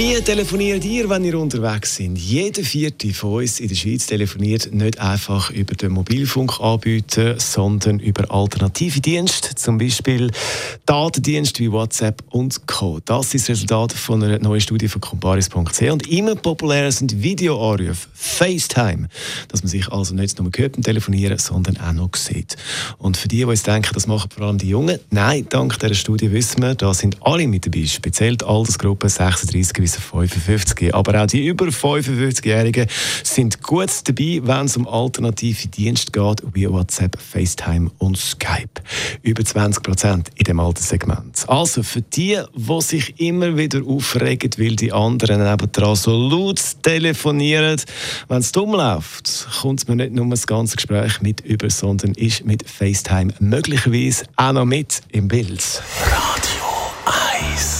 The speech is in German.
Wie telefoniert ihr, wenn ihr unterwegs seid? Jeder vierte von uns in der Schweiz telefoniert nicht einfach über den Mobilfunkanbieter, sondern über alternative Dienste, zum Beispiel Datendienste wie WhatsApp und Co. Das ist das Resultat von einer neuen Studie von comparis.ch und immer populärer sind Videoanrufe, FaceTime, dass man sich also nicht nur hört beim Telefonieren, sondern auch noch sieht. Und für die, die uns denken, das machen vor allem die Jungen, nein, dank dieser Studie wissen wir, da sind alle mit dabei, speziell die Altersgruppe 36 bis 55. Aber auch die über 55-Jährigen sind gut dabei, wenn es um alternative Dienste geht, wie WhatsApp, FaceTime und Skype. Über 20 Prozent in dem Alterssegment. Also für die, die sich immer wieder aufregen, weil die anderen nebendran so laut telefonieren, wenn es dumm läuft, kommt man nicht nur das ganze Gespräch mit über, sondern ist mit FaceTime möglicherweise auch noch mit im Bild. Radio 1.